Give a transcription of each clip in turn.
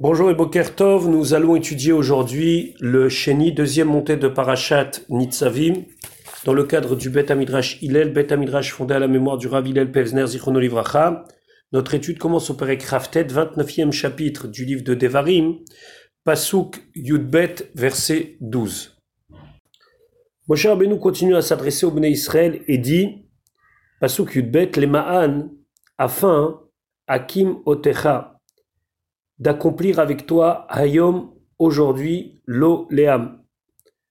Bonjour et Boker Tov, nous allons étudier aujourd'hui le Sheni, deuxième montée de Parashat Nitzavim, dans le cadre du Bet Amidrash Hillel, Bet Amidrash fondé à la mémoire du Rav Hillel Pevzner Zichrono Livracha. Notre étude commence au Perek Raftet, 29e chapitre du livre de Devarim, Pasuk Yudbet, verset 12. Moshe Rabbeinu continue à s'adresser au Bnei Israël et dit, Pasuk Yudbet, les Ma'an, afin, Akim Otecha, d'accomplir avec toi Hayom aujourd'hui lo leam,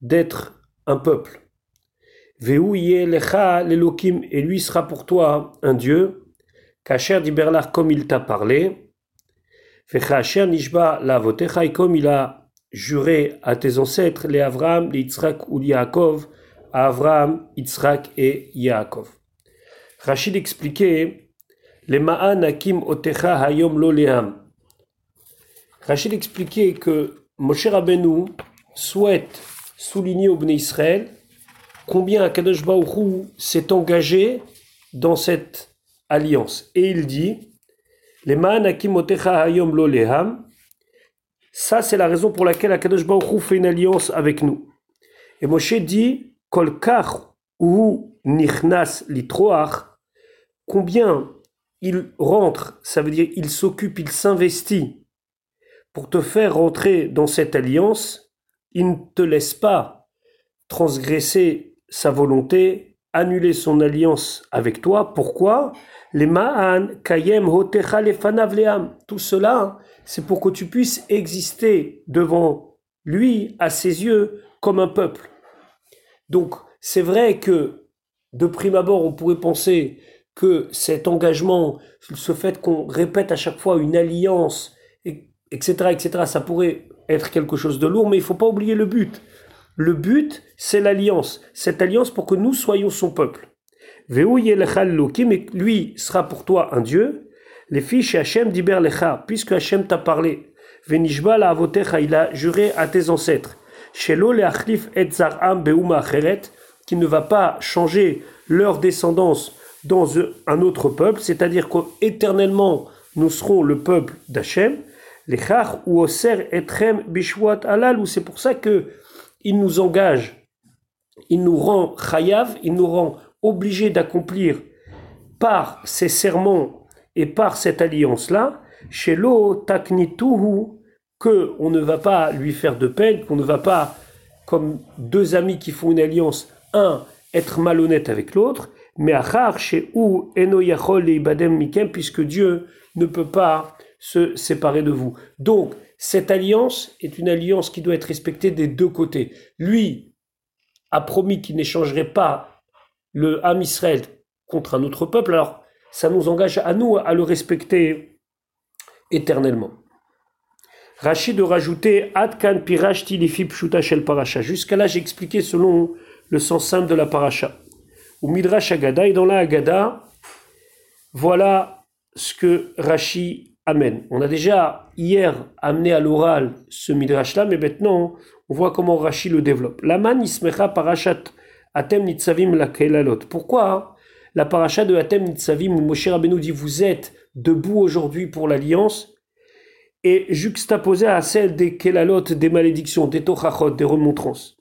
d'être un peuple. Veu lecha lelokim et lui sera pour toi un Dieu. Kacher diberlar comme il t'a parlé. Vechacher nishba la votecha comme il a juré à tes ancêtres les Avram, les Yitzhak ou Yaakov, à Avram, Yitzhak et Yaakov. Rachid expliquait les ma'an akim otecha hayom lo leam Rachid expliquait que Moshe Rabbeinu souhaite souligner au Bnei Israël combien Akadosh Baruch s'est engagé dans cette alliance. Et il dit Les hayom lo leham. Ça, c'est la raison pour laquelle Akadosh Baruch fait une alliance avec nous. Et Moshe dit Kol ou nichnas litroach. Combien il rentre, ça veut dire il s'occupe, il s'investit pour te faire rentrer dans cette alliance, il ne te laisse pas transgresser sa volonté, annuler son alliance avec toi. Pourquoi? Les ma'an kayem hotecha leam. Tout cela, c'est pour que tu puisses exister devant lui, à ses yeux, comme un peuple. Donc, c'est vrai que, de prime abord, on pourrait penser que cet engagement, ce fait qu'on répète à chaque fois une alliance, etc., etc., ça pourrait être quelque chose de lourd, mais il ne faut pas oublier le but. Le but, c'est l'alliance. Cette alliance pour que nous soyons son peuple. Mais lui sera pour toi un Dieu. Les fiches Hachem diber lecha, puisque Hachem t'a parlé. Venishba la avotecha, il a juré à tes ancêtres. Shelo leachlif et zar'am beuma qui ne va pas changer leur descendance dans un autre peuple, c'est-à-dire qu'éternellement nous serons le peuple d'Hachem les ou oser etrem bishwat alal, ou c'est pour ça que il nous engage, il nous rend chayav, il nous rend obligés d'accomplir par ces serments et par cette alliance-là, chez lo taknituhu, que on ne va pas lui faire de peine, qu'on ne va pas, comme deux amis qui font une alliance, un être malhonnête avec l'autre, mais achar chez ou eno yachol ibadem mikem, puisque Dieu ne peut pas se séparer de vous. Donc, cette alliance est une alliance qui doit être respectée des deux côtés. Lui a promis qu'il n'échangerait pas le Ham Israël contre un autre peuple, alors ça nous engage à nous à le respecter éternellement. Rachid de rajouter Adkan Pirash Tilifib Shel Paracha. Jusqu'à là, j'ai expliqué selon le sens simple de la Paracha. Ou Midrash Agada, et dans la Agada, voilà ce que Rashi Amen. On a déjà hier amené à l'oral ce midrash-là, mais maintenant on voit comment Rashi le développe. Laman ismecha parashat atem nitzavim la Pourquoi la parasha de atem nitzavim où Moshe Rabbeinu dit vous êtes debout aujourd'hui pour l'alliance et juxtaposée à celle des kelalot, des malédictions, des tochachot, des remontrances.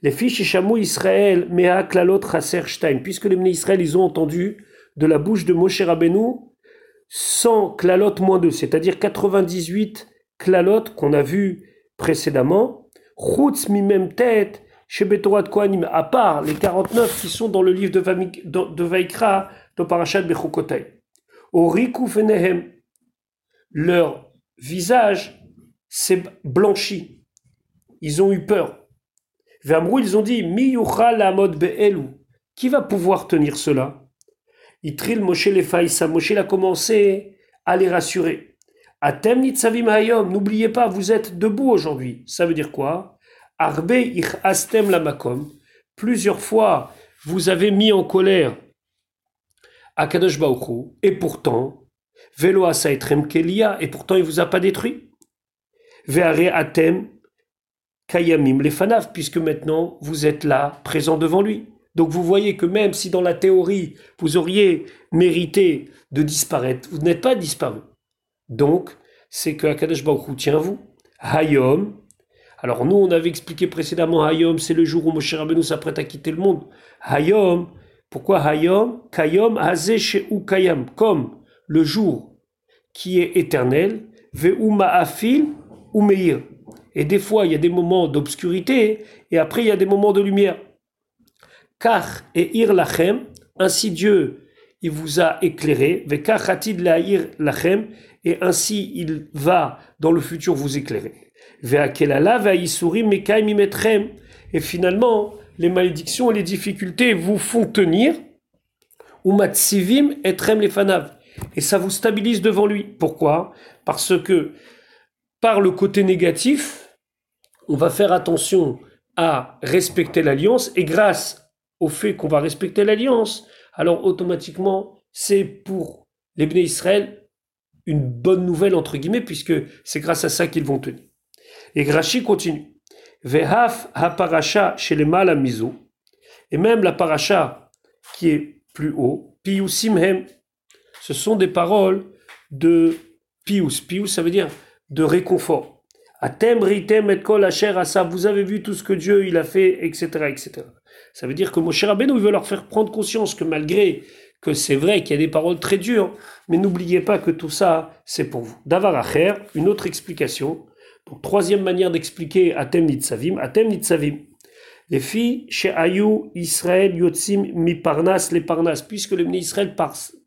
Les fiches chamou Israël mea klalot chaser puisque les Israël ils ont entendu de la bouche de Moshe Rabbeinu 100 klalotes moins 2, c'est-à-dire 98 klalotes qu'on a vu précédemment. Chutz mi même tête, chez Betorat Kohanim, à part les 49 qui sont dans le livre de, de Vaikra, de Bechukotai. Au Riku Fenehem, leur visage s'est blanchi. Ils ont eu peur. Vermrou, ils ont dit Mi la mode be'elu. Qui va pouvoir tenir cela? Itril Moshe Lefaïsa. Moshe a commencé à les rassurer. Atem nitzavim hayom. N'oubliez pas, vous êtes debout aujourd'hui. Ça veut dire quoi? Arbe ich astem lamakom. Plusieurs fois, vous avez mis en colère Akadosh Baruch et pourtant, Velo Asaitrem Kelia, et pourtant il vous a pas détruit. Veare Atem Kayamim Lefanav, puisque maintenant vous êtes là, présent devant lui. Donc vous voyez que même si dans la théorie, vous auriez mérité de disparaître, vous n'êtes pas disparu. Donc, c'est que Akadosh Baruch Hu tient vous. Hayom. Alors nous, on avait expliqué précédemment, Hayom, c'est le jour où Moshe Rabbeinu s'apprête à quitter le monde. Hayom, pourquoi Hayom? Kayom Hazeh ou Kayam, comme le jour qui est éternel, Ve'uma Afil ou Meir. Et des fois, il y a des moments d'obscurité, et après, il y a des moments de lumière. Car et ir lachem, ainsi Dieu, il vous a éclairé, la'ir lachem, et ainsi il va dans le futur vous éclairer. Et finalement, les malédictions et les difficultés vous font tenir, ou matsivim etrem les fanav. Et ça vous stabilise devant lui. Pourquoi? Parce que par le côté négatif, on va faire attention à respecter l'alliance et grâce au fait qu'on va respecter l'alliance, alors automatiquement, c'est pour les Israël une bonne nouvelle, entre guillemets, puisque c'est grâce à ça qu'ils vont tenir. Et Grachi continue. Vehaf ha-paracha chez les miso, et même la paracha qui est plus haut, piusimhem, ce sont des paroles de pius. Pius, ça veut dire de réconfort. Atem ritem et kol asher asa. Vous avez vu tout ce que Dieu il a fait, etc., etc. Ça veut dire que Moshe Rabbeinu veut leur faire prendre conscience que malgré que c'est vrai qu'il y a des paroles très dures, mais n'oubliez pas que tout ça c'est pour vous. Davar acher, une autre explication. Troisième manière d'expliquer Atem nitzavim. Atem nitzavim. Les filles chez Ayou, Israël, Yotzim, mi parnas, les parnas, puisque le Israël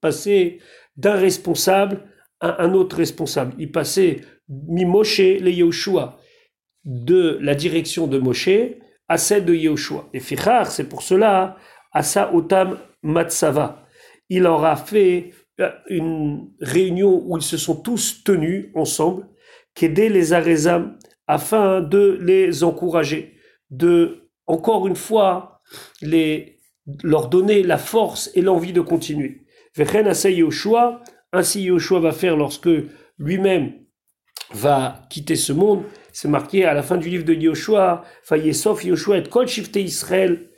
passait d'un responsable à un autre responsable. Il passait mi Moshe le Yehoshua de la direction de Moshe à celle de Yehoshua. Et Fichar, c'est pour cela, Asa Otam Matsava. Il leur a fait euh, une réunion où ils se sont tous tenus ensemble, qu'aider les Arezam, afin de les encourager, de, encore une fois, les, leur donner la force et l'envie de continuer. Vechen Asa Yehoshua, ainsi Yehoshua va faire lorsque lui-même va quitter ce monde. C'est marqué à la fin du livre de Yoshua, Fayesov Yoshua et Kol Shifte Israël.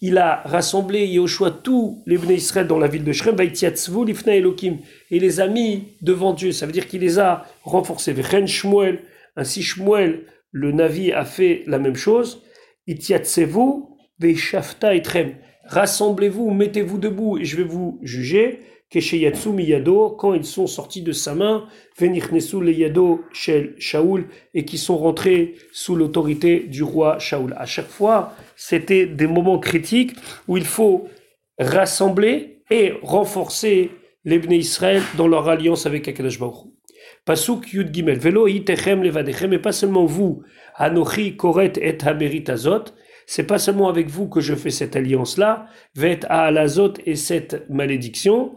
Il a rassemblé Yoshua tous les Bnei Israël dans la ville de Shrem, Lifna Elohim, et les a mis devant Dieu. Ça veut dire qu'il les a renforcés. Vechen Shmuel, ainsi Shmuel, le Navi, a fait la même chose. Itiatsevu, Veishafta Etrem. Rassemblez-vous, mettez-vous debout, et je vais vous juger. Kesheyatsu miyado, quand ils sont sortis de sa main, Venichnesu le yado shel Shaul, et qui sont rentrés sous l'autorité du roi Shaul. À chaque fois, c'était des moments critiques où il faut rassembler et renforcer les Bnei Israël dans leur alliance avec Akadosh Baruch Pasuk Yud Gimel, Velo itechem levadechem, et pas seulement vous, Anochi Koret et Haberit Azot, c'est pas seulement avec vous que je fais cette alliance-là, Vet Azot et cette malédiction,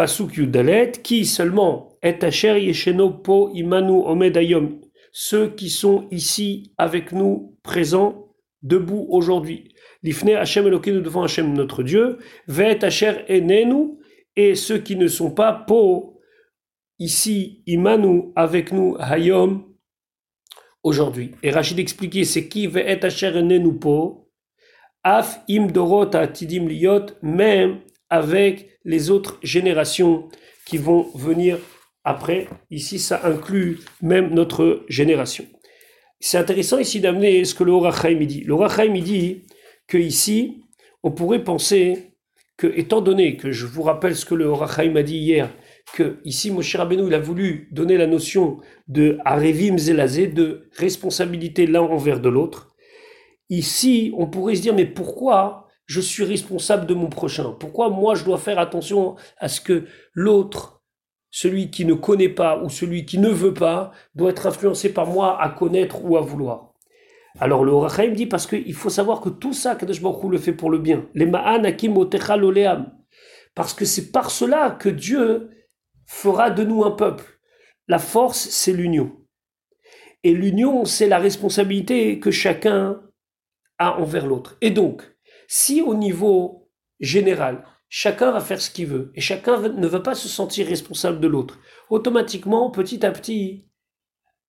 Pasuk Yudalet, qui seulement est Asher Yesheno Po Imanu Omedayom, ceux qui sont ici avec nous, présents, debout aujourd'hui. L'Ifne Hashem Elokeinu devant Hashem notre Dieu, Vet Asher Enenu, et ceux qui ne sont pas Po, ici, Imanu, avec nous, Hayom, aujourd'hui. Et Rachid expliquait, c'est qui Vet Asher Enenu Po, Af Im Dorot Atidim Liot, même avec les autres générations qui vont venir après. Ici, ça inclut même notre génération. C'est intéressant ici d'amener ce que le Horachaim dit. Le Horachaim dit que ici, on pourrait penser que, étant donné que je vous rappelle ce que le Horachaim a dit hier, que ici, Moshe Rabbeinu, il a voulu donner la notion de Arevim Zelazé, de responsabilité l'un envers de l'autre. Ici, on pourrait se dire, mais pourquoi je suis responsable de mon prochain Pourquoi moi je dois faire attention à ce que l'autre, celui qui ne connaît pas ou celui qui ne veut pas, doit être influencé par moi à connaître ou à vouloir Alors le Horachaim dit parce qu'il faut savoir que tout ça, Kadosh Baruch le fait pour le bien. Les Ma'an Akim Oleam. Parce que c'est par cela que Dieu fera de nous un peuple. La force, c'est l'union. Et l'union, c'est la responsabilité que chacun a envers l'autre. Et donc, si au niveau général, chacun va faire ce qu'il veut et chacun ne va pas se sentir responsable de l'autre, automatiquement, petit à petit,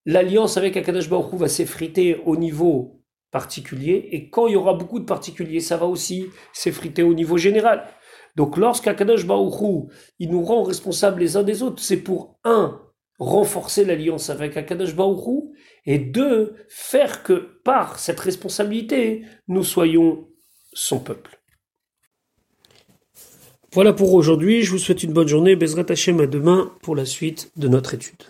l'alliance avec Akadash Baruch va s'effriter au niveau particulier et quand il y aura beaucoup de particuliers, ça va aussi s'effriter au niveau général. Donc lorsqu'Akadash Baruch il nous rend responsables les uns des autres, c'est pour un renforcer l'alliance avec Akadosh Baruch et deux, faire que par cette responsabilité, nous soyons son peuple. Voilà pour aujourd'hui, je vous souhaite une bonne journée, Bezrat Hashem à demain pour la suite de notre étude.